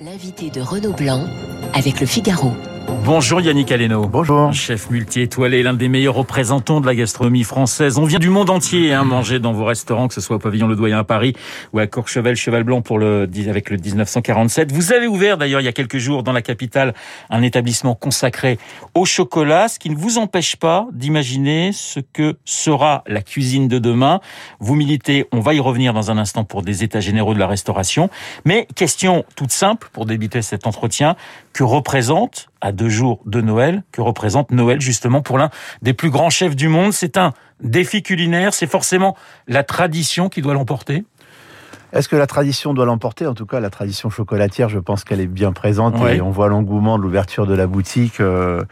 L'invité de Renaud Blanc avec le Figaro. Bonjour Yannick Aleno. Bonjour. Chef multi-étoilé, l'un des meilleurs représentants de la gastronomie française. On vient du monde entier hein, manger dans vos restaurants, que ce soit au pavillon Le Doyen à Paris ou à Courchevel, Cheval Blanc pour le, avec le 1947. Vous avez ouvert d'ailleurs il y a quelques jours dans la capitale un établissement consacré au chocolat, ce qui ne vous empêche pas d'imaginer ce que sera la cuisine de demain. Vous militez, on va y revenir dans un instant pour des états généraux de la restauration. Mais question toute simple pour débuter cet entretien, que représente à deux jours de Noël, que représente Noël justement pour l'un des plus grands chefs du monde. C'est un défi culinaire, c'est forcément la tradition qui doit l'emporter. Est-ce que la tradition doit l'emporter? En tout cas, la tradition chocolatière, je pense qu'elle est bien présente et on voit l'engouement de l'ouverture de la boutique euh,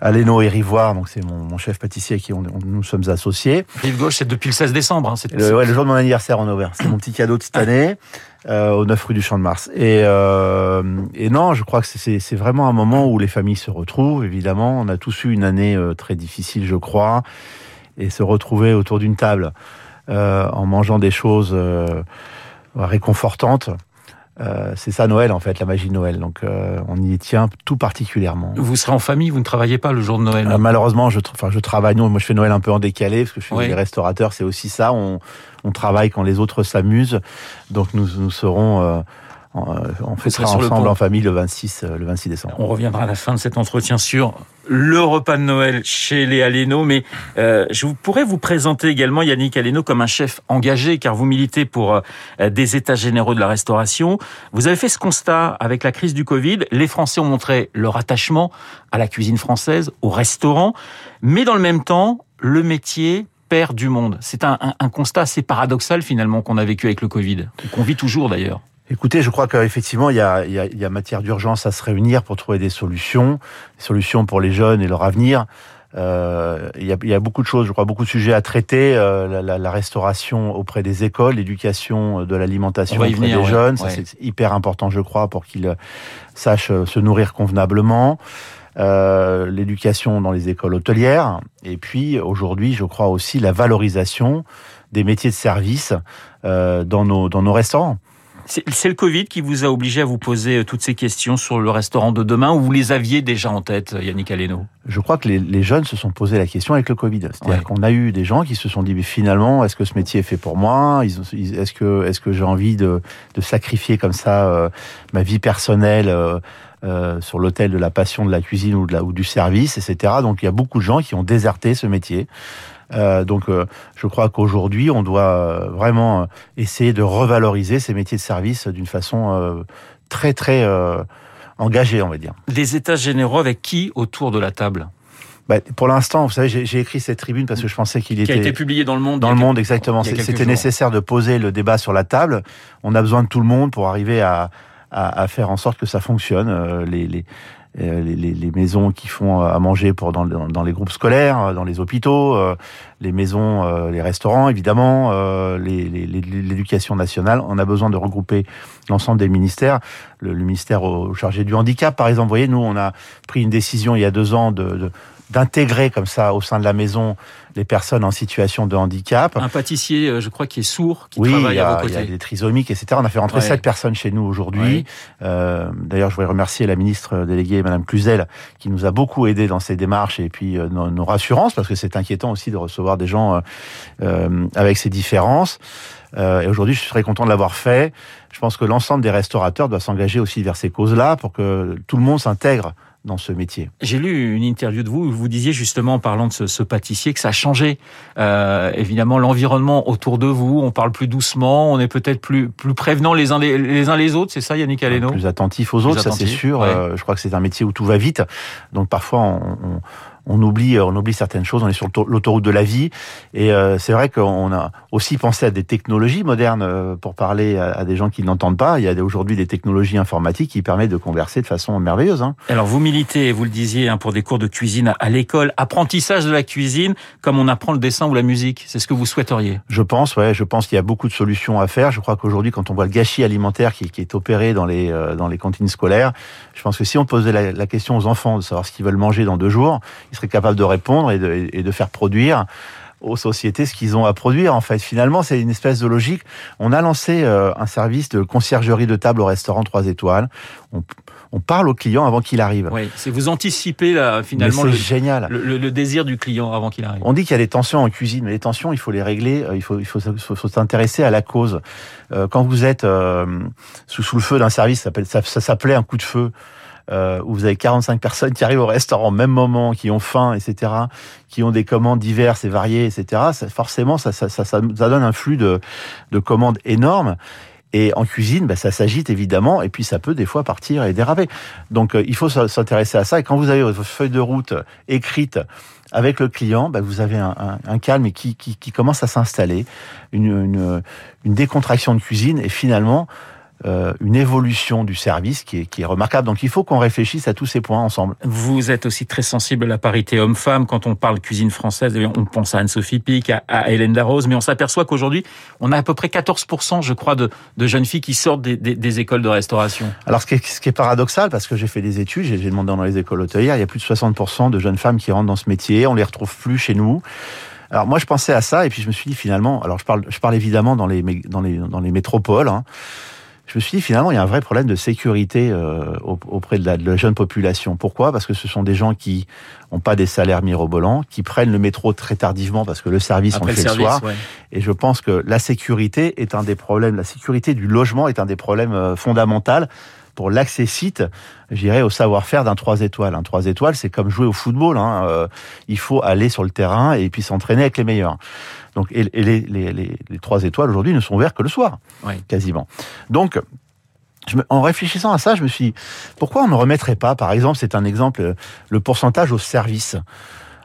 à Léno et Rivoire. Donc c'est mon, chef pâtissier qui on, nous sommes associés. Rive gauche, c'est depuis le 16 décembre. Hein, le, ouais, le jour de mon anniversaire en ouvert. C'est mon petit cadeau de cette année. Euh, au 9 rue du Champ de Mars. Et, euh, et non, je crois que c'est vraiment un moment où les familles se retrouvent, évidemment. On a tous eu une année euh, très difficile, je crois. Et se retrouver autour d'une table euh, en mangeant des choses euh, réconfortantes, euh, c'est ça Noël en fait, la magie de Noël. Donc euh, on y tient tout particulièrement. Vous serez en famille, vous ne travaillez pas le jour de Noël euh, Malheureusement, je, enfin, je travaille. Non, moi je fais Noël un peu en décalé parce que je suis des restaurateurs. C'est aussi ça. On, on, travaille quand les autres s'amusent. Donc nous, nous serons on fêtera ensemble en famille le 26, le 26 décembre. On reviendra à la fin de cet entretien sur le repas de Noël chez les Aleno, mais euh, je pourrais vous présenter également Yannick Aleno comme un chef engagé, car vous militez pour euh, des états généraux de la restauration. Vous avez fait ce constat avec la crise du Covid. Les Français ont montré leur attachement à la cuisine française, au restaurant, mais dans le même temps, le métier perd du monde. C'est un, un, un constat assez paradoxal finalement qu'on a vécu avec le Covid, qu'on vit toujours d'ailleurs. Écoutez, je crois qu'effectivement, il y a, il y, a, il y a matière d'urgence à se réunir pour trouver des solutions, des solutions pour les jeunes et leur avenir. Euh, il, y a, il, y a, beaucoup de choses, je crois, beaucoup de sujets à traiter. Euh, la, la, restauration auprès des écoles, l'éducation de l'alimentation auprès des jeunes, ça c'est hyper important, je crois, pour qu'ils sachent se nourrir convenablement. Euh, l'éducation dans les écoles hôtelières, et puis aujourd'hui, je crois aussi la valorisation des métiers de service euh, dans nos dans nos restaurants. C'est le Covid qui vous a obligé à vous poser euh, toutes ces questions sur le restaurant de demain ou vous les aviez déjà en tête, Yannick Aleno? Je crois que les, les, jeunes se sont posé la question avec le Covid. C'est-à-dire ouais. qu'on a eu des gens qui se sont dit, mais finalement, est-ce que ce métier est fait pour moi? Est-ce que, est que j'ai envie de, de, sacrifier comme ça euh, ma vie personnelle euh, euh, sur l'autel de la passion de la cuisine ou, de la, ou du service, etc. Donc il y a beaucoup de gens qui ont déserté ce métier. Euh, donc, euh, je crois qu'aujourd'hui, on doit euh, vraiment essayer de revaloriser ces métiers de service d'une façon très, très engagée, on va dire. Des états généraux avec qui autour de la table? Bah, pour l'instant, vous savez, j'ai écrit cette tribune parce que je pensais qu'il était... Qui a été publié dans le Monde. Dans le Monde, exactement. C'était nécessaire de poser le débat sur la table. On a besoin de tout le monde pour arriver à, à, à faire en sorte que ça fonctionne. Les, les, les, les, maisons qui font à manger pour dans, dans, les groupes scolaires, dans les hôpitaux, les maisons, les restaurants, évidemment, l'éducation nationale. On a besoin de regrouper l'ensemble des ministères. Le, le ministère chargé du handicap, par exemple, vous voyez, nous, on a pris une décision il y a deux ans de, de d'intégrer comme ça au sein de la maison les personnes en situation de handicap. Un pâtissier, je crois, qui est sourd, qui oui, travaille a, à vos côtés. il y a des trisomiques, etc. On a fait rentrer sept ouais. personnes chez nous aujourd'hui. Ouais. Euh, D'ailleurs, je voudrais remercier la ministre déléguée, Madame Cluzel, qui nous a beaucoup aidé dans ces démarches et puis euh, nos, nos, rassurances, parce que c'est inquiétant aussi de recevoir des gens euh, euh avec ces différences. Euh, et aujourd'hui, je suis très content de l'avoir fait. Je pense que l'ensemble des restaurateurs doit s'engager aussi vers ces causes-là pour que tout le monde s'intègre dans ce métier. J'ai lu une interview de vous où vous disiez justement en parlant de ce, ce pâtissier que ça a changé. Euh, évidemment, l'environnement autour de vous, on parle plus doucement, on est peut-être plus plus prévenant les uns les, les uns les autres. C'est ça, Yannick Aleno? Plus attentif aux plus autres, attentif, ça c'est sûr. Ouais. Euh, je crois que c'est un métier où tout va vite, donc parfois on, on on oublie, on oublie certaines choses. On est sur l'autoroute de la vie, et euh, c'est vrai qu'on a aussi pensé à des technologies modernes euh, pour parler à, à des gens qui n'entendent pas. Il y a aujourd'hui des technologies informatiques qui permettent de converser de façon merveilleuse. Hein. Alors vous militez, vous le disiez, hein, pour des cours de cuisine à l'école, apprentissage de la cuisine, comme on apprend le dessin ou la musique. C'est ce que vous souhaiteriez? Je pense, ouais, je pense qu'il y a beaucoup de solutions à faire. Je crois qu'aujourd'hui, quand on voit le gâchis alimentaire qui, qui est opéré dans les euh, dans les cantines scolaires, je pense que si on posait la, la question aux enfants de savoir ce qu'ils veulent manger dans deux jours, ils seraient capables de répondre et de, et de faire produire aux sociétés ce qu'ils ont à produire. En fait, finalement, c'est une espèce de logique. On a lancé euh, un service de conciergerie de table au restaurant 3 étoiles. On, on parle au client avant qu'il arrive. Oui, c'est vous anticiper là, finalement le, génial. Le, le, désir du client avant qu'il arrive. On dit qu'il y a des tensions en cuisine, mais les tensions, il faut les régler. Euh, il faut, il faut, faut, s'intéresser à la cause. Euh, quand vous êtes sous, sous le feu d'un service, ça s'appelait un coup de feu euh, où vous avez 45 personnes qui arrivent au restaurant au même moment, qui ont faim, etc., qui ont des commandes diverses et variées, etc., forcément, ça, ça, ça, ça, donne un flux de, de commandes énorme. Et en cuisine, bah, ça s'agite évidemment, et puis ça peut des fois partir et déraper. Donc euh, il faut s'intéresser à ça. Et quand vous avez votre feuille de route écrite avec le client, bah, vous avez un, un, un calme qui, qui, qui, commence à s'installer, une, une, une décontraction de cuisine, et finalement, euh, une évolution du service qui est, qui est remarquable. Donc il faut qu'on réfléchisse à tous ces points ensemble. Vous êtes aussi très sensible à la parité homme-femme. Quand on parle cuisine française, eh on pense à Anne-Sophie Pic, à, à, Hélène Darroze, mais on s'aperçoit qu'aujourd'hui, on a à peu près 14%, je crois, de, de jeunes filles qui sortent des, des, des, écoles de restauration. Alors ce qui est, ce qui est paradoxal, parce que j'ai fait des études, j'ai demandé dans les écoles hôtelières, il y a plus de 60% de jeunes femmes qui rentrent dans ce métier, on les retrouve plus chez nous. Alors moi je pensais à ça et puis je me suis dit finalement, alors je parle, je parle évidemment dans les dans les dans les métropoles. Hein, je me suis dit finalement il y a un vrai problème de sécurité euh, auprès de la, jeune population. Pourquoi? Parce que ce sont des gens qui n'ont pas des salaires mirobolants, qui prennent le métro très tardivement parce que le service on le fait le, soir. Et je pense que la sécurité est un des problèmes, la sécurité du logement est un des problèmes euh, fondamentaux pour l'accès-site, j'irais au savoir-faire d'un 3 étoiles. Un 3 étoiles, c'est comme jouer au football. Hein. Euh, il faut aller sur le terrain et puis s'entraîner avec les meilleurs. Donc, et, les, les, les, les, trois étoiles aujourd'hui ne sont ouverts que le soir, quasiment. Donc, je me, en réfléchissant à ça, je me suis dit, pourquoi on ne remettrait pas, par exemple, c'est un exemple, le pourcentage au service?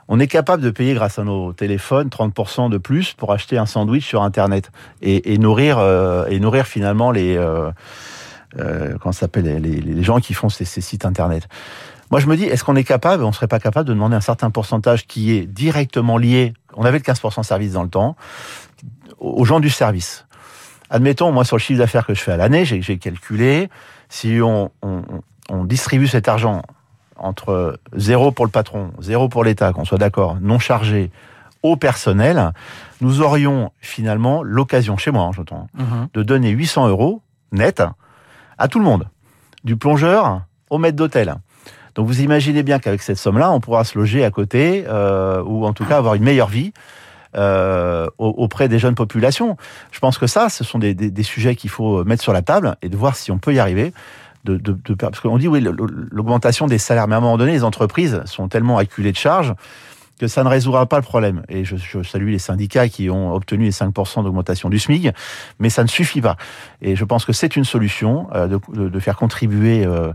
On est capable de payer grâce à nos téléphones 30% de plus pour acheter un sandwich sur Internet et, et nourrir euh, et nourrir finalement les euh, euh, comment s'appelle les, les, gens qui font ces, ces sites Internet. Moi, je me dis, est-ce qu'on est capable, on serait pas capable de demander un certain pourcentage qui est directement lié on avait le 15% service dans le temps, aux gens du service. Admettons, moi, sur le chiffre d'affaires que je fais à l'année, j'ai calculé, si on, on, on, distribue cet argent entre zéro pour le patron, zéro pour l'État, qu'on soit d'accord, non chargé, au personnel, nous aurions finalement l'occasion, chez moi, hein, j'entends, mhm. de donner 800 euros net à tout le monde, du plongeur au maître d'hôtel. Donc vous imaginez bien qu'avec cette somme-là, on pourra se loger à côté, euh, ou en tout cas avoir une meilleure vie. Euh, auprès des jeunes populations. Je pense que ça, ce sont des, sujets qu'il faut mettre sur la table et de voir si on peut y arriver. De, de parce qu'on dit oui, l'augmentation des salaires, mais à un moment donné, les entreprises sont tellement acculées de charges que ça ne résoudra pas le problème. Et je, salue les syndicats qui ont obtenu les 5% d'augmentation du SMIC, mais ça ne suffit pas. Et je pense que c'est une solution euh, de, faire contribuer euh,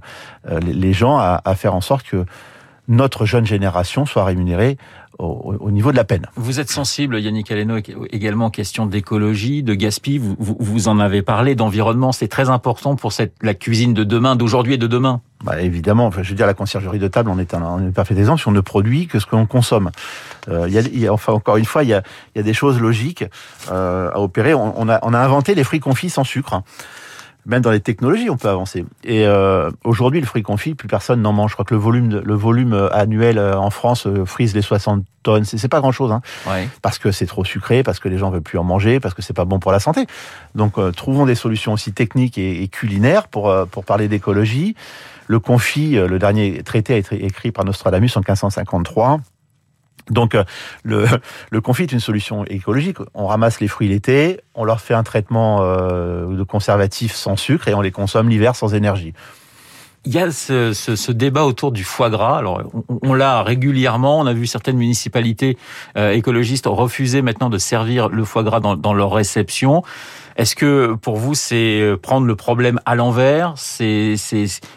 euh, les gens à faire en sorte que notre jeune génération soit rémunérée au, niveau de la peine. Vous êtes sensible, Yannick Aleno, également aux questions d'écologie, de gaspille. Vous, vous, vous, en avez parlé, d'environnement. C'est très important pour cette, la cuisine de demain, d'aujourd'hui et de demain. Bah évidemment, je veux dire, la conciergerie de table, on est un, on est parfait exemple si on ne produit que ce que l'on consomme. Euh, y a, y a, enfin, encore une fois, il y a, y a des choses logiques euh, à opérer. On, on, a, on a inventé les fruits confits sans sucre même dans les technologies, on peut avancer. Et euh, aujourd'hui, le fruit confit, plus personne n'en mange. Je crois que le volume, le volume euh, annuel euh, en France frise les 60 tonnes. C'est pas grand-chose, hein, ouais. parce que c'est trop sucré, parce que les gens veulent plus en manger, parce que c'est pas bon pour la santé. Donc, euh, trouvons des solutions aussi techniques et, et culinaires pour pour parler d'écologie. Le confit, le dernier traité a été écrit par Nostradamus en 1553 donc euh, le, le confit est une solution écologique. On ramasse les fruits l'été, on leur fait un traitement euh, de conservatif sans sucre et on les consomme l'hiver sans énergie. Il y a ce, ce, ce, débat autour du foie gras. Alors, on, on l'a régulièrement. On a vu certaines municipalités euh, écologistes refuser maintenant de servir le foie gras dans, dans leur réception. Est-ce que pour vous, c'est euh, prendre le problème à l'envers? C'est,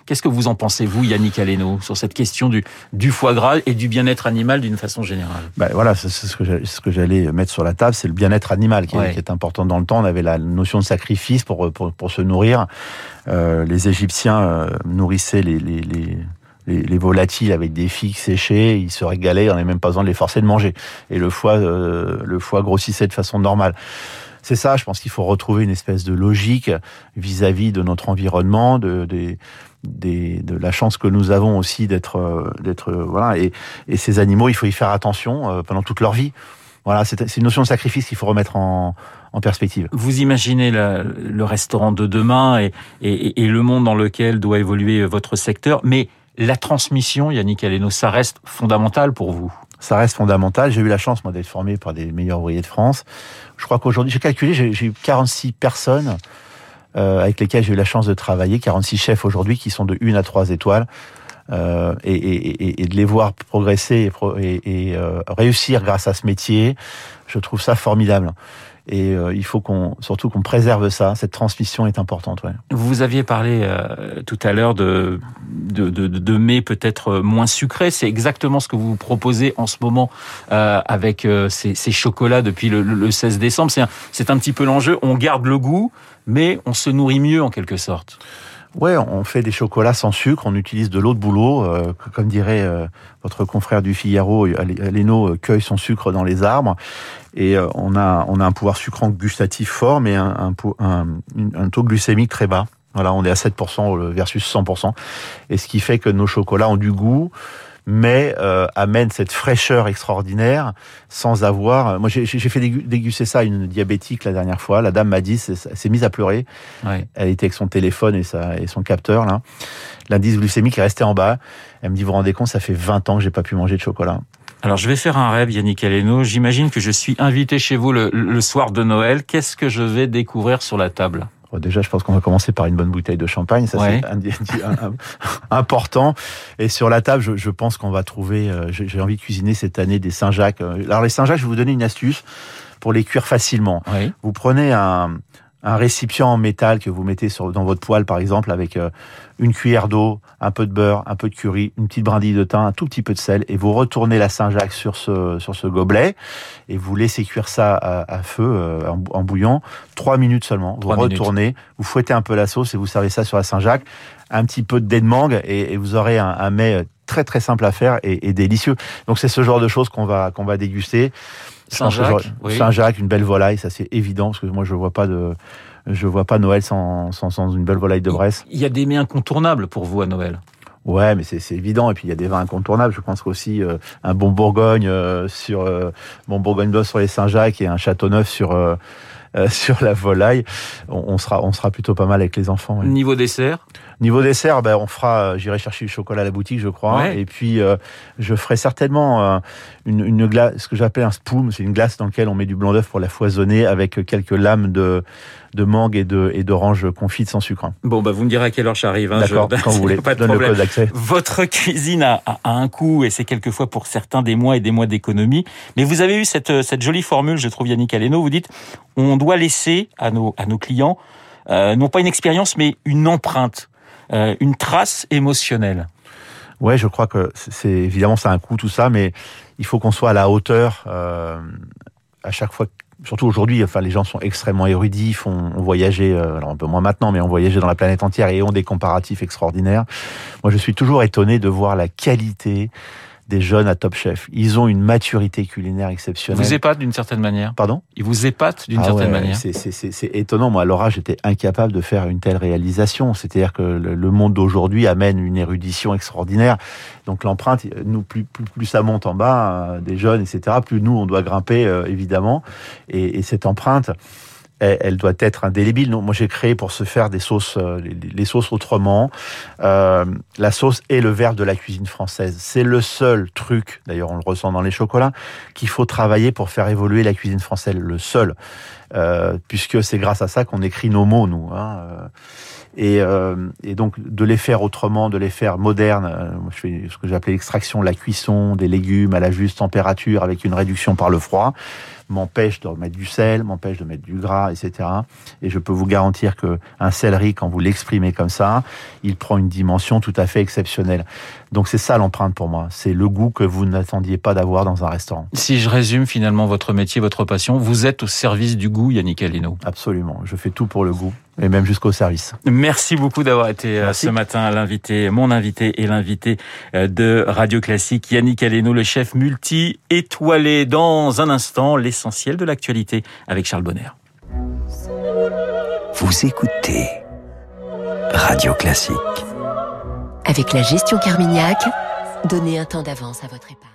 qu'est-ce que vous en pensez vous, Yannick Aleno, sur cette question du, du foie gras et du bien-être animal d'une façon générale? Ben voilà, c'est ce que j'allais mettre sur la table, c'est le bien-être animal qui, ouais. est, qui, est, important dans le temps. On avait la notion de sacrifice pour pour, pour se nourrir. Euh, les Égyptiens euh, les, les, les les, les, volatiles avec des figues séchées, ils se régalaient, on n'avait même pas besoin de les forcer de manger. Et le foie, euh, le foie grossissait de façon normale c'est ça, je pense qu'il faut retrouver une espèce de logique vis-à-vis -vis de notre environnement, de, la chance que nous avons aussi d'être, d'être, voilà, et, ces animaux, il faut y faire attention euh, pendant toute leur vie. Voilà, c'est une notion de sacrifice qu'il faut remettre en, en, perspective. Vous imaginez le restaurant de demain et, et, et, le monde dans lequel doit évoluer votre secteur, mais la transmission, Yannick Aleno, ça reste fondamental pour vous ça reste fondamental. J'ai eu la chance, moi, d'être formé par des meilleurs ouvriers de France. Je crois qu'aujourd'hui, j'ai calculé, j'ai eu 46 personnes euh, avec lesquelles j'ai eu la chance de travailler, 46 chefs aujourd'hui qui sont de 1 à 3 étoiles. Euh, et, de les voir progresser et, euh, réussir grâce à ce métier, je trouve ça formidable. Et euh, il faut qu'on, surtout qu'on préserve ça. Cette transmission est importante. Ouais. Vous aviez parlé tout à l'heure de de, de, mets peut-être moins sucrés. C'est exactement ce que vous proposez en ce moment avec ces, chocolats depuis le, le 16 décembre. C'est c'est un petit peu l'enjeu. On garde le goût, mais on se nourrit mieux en quelque sorte. Ouais, on fait des chocolats sans sucre, on utilise de l'eau de boulot, euh, comme dirait euh, votre confrère du Figaro, Léno euh, cueille son sucre dans les arbres, et on a on a un pouvoir sucrant gustatif fort, mais un, un, un, taux glycémique très bas. Voilà, on est à 7% versus 100%, et ce qui fait que nos chocolats ont du goût, mais euh, amène cette fraîcheur extraordinaire sans avoir. Euh, moi, j'ai fait déguster ça à une diabétique la dernière fois. La dame m'a dit, s'est mise à pleurer. Elle était avec son téléphone et, sa, et son capteur là. L'indice glycémique est resté en bas. Elle me dit, vous vous rendez compte, ça fait 20 ans que j'ai pas pu manger de chocolat. Alors je vais faire un rêve, Yannick Aleno. J'imagine que je suis invité chez vous le, le soir de Noël. Qu'est-ce que je vais découvrir sur la table? Déjà, je pense qu'on va commencer par une bonne bouteille de champagne, ça c'est important. Et sur la table, je, je pense qu'on va trouver. Euh, j'ai envie de cuisiner cette année des Saint-Jacques. Alors les Saint-Jacques, je vais vous donner une astuce pour les cuire facilement. Vous prenez un, un récipient en métal que vous mettez sur, dans votre poêle, par exemple, avec euh, une cuillère d'eau, un peu de beurre, un peu de curry, une petite brindille de thym, un tout petit peu de sel, et vous retournez la Saint-Jacques sur ce, sur ce gobelet, et vous laissez cuire ça à, feu, euh, en, bouillon, trois minutes seulement. Vous retournez, vous fouettez un peu la sauce et vous servez ça sur la Saint-Jacques, un petit peu de de mangue, et, vous aurez un, un, mets très très simple à faire et, et délicieux. Donc c'est ce genre de choses qu'on va qu'on va déguster. Saint-Jacques, Saint-Jacques, une belle volaille, ça c'est évident parce que moi je vois pas de, je vois pas Noël sans, sans, sans une belle volaille de Bresse. Il y a des mets incontournables pour vous à Noël. Ouais, mais c'est évident. Et puis il y a des vins incontournables. Je pense qu'aussi euh, un bon Bourgogne euh, sur euh, bon Bourgogne Blanc sur les Saint-Jacques et un Château Neuf sur euh, sur la volaille, on, sera on sera plutôt pas mal avec les enfants. Niveau dessert? Niveau dessert, ben on fera. J'irai chercher le chocolat à la boutique, je crois. Et puis je ferai certainement une, une glace, ce que j'appelle un spoum. C'est une glace dans laquelle on met du blanc d'œuf pour la foisonner avec quelques lames de de mangue et de et d'orange confite sans sucre. Bon, bah vous me direz à quelle heure j'arrive. Hein, D'accord, quand vous voulez. Pas de problème. Le code Votre cuisine a, a, un coût et c'est quelquefois pour certains des mois et des mois d'économie. Mais vous avez eu cette, cette jolie formule, je trouve, Yannick Aleno. Vous dites, on doit laisser à nos, à nos clients euh, non pas une expérience, mais une empreinte, euh, une trace émotionnelle. Ouais, je crois que c'est évidemment ça a un coût tout ça, mais il faut qu'on soit à la hauteur euh, à chaque fois surtout aujourd'hui, enfin, les gens sont extrêmement érudits, font, ont voyagé, euh, alors un peu moins maintenant, mais ont voyagé dans la planète entière et ont des comparatifs extraordinaires. Moi, je suis toujours étonné de voir la qualité des jeunes à Top Chef. Ils ont une maturité culinaire exceptionnelle. Ils vous épatent d'une certaine manière. Pardon? Ils vous épatent d'une ah certaine manière. C'est étonnant. Moi, à Laura, j'étais incapable de faire une telle réalisation. C'est-à-dire que le, monde d'aujourd'hui amène une érudition extraordinaire. Donc l'empreinte, nous plus, plus, plus ça monte en bas, euh, des jeunes, etc. Plus nous, on doit grimper euh, évidemment. Et, et cette empreinte elle, doit être indélébile. moi, j'ai créé pour se faire des sauces, euh, les, sauces autrement. Euh, la sauce est le verbe de la cuisine française. C'est le seul truc, d'ailleurs, on le ressent dans les chocolats, qu'il faut travailler pour faire évoluer la cuisine française. Le seul, euh, puisque c'est grâce à ça qu'on écrit nos mots, nous. Hein, euh. Et, euh, et, donc de les faire autrement, de les faire modernes. Euh, je fais ce que j'appelais l'extraction, la cuisson des légumes à la juste température avec une réduction par le froid m'empêche de mettre du sel, m'empêche de mettre du gras, etc. Et je peux vous garantir que un céleri, quand vous l'exprimez comme ça, il prend une dimension tout à fait exceptionnelle. Donc c'est ça l'empreinte pour moi. C'est le goût que vous n'attendiez pas d'avoir dans un restaurant. Si je résume finalement votre métier, votre passion, vous êtes au service du goût, Yannick Alino. Absolument. Je fais tout pour le goût et même jusqu'au service. Merci beaucoup d'avoir été euh, ce matin l'invité, mon invité et l'invité euh, de Radio Classique, Yannick Aleno, le chef multi-étoilé. Dans un instant, l'essentiel de l'actualité avec Charles Bonner. Vous écoutez Radio Classique. Avec la gestion Carmignac, donnez un temps d'avance à votre épargne.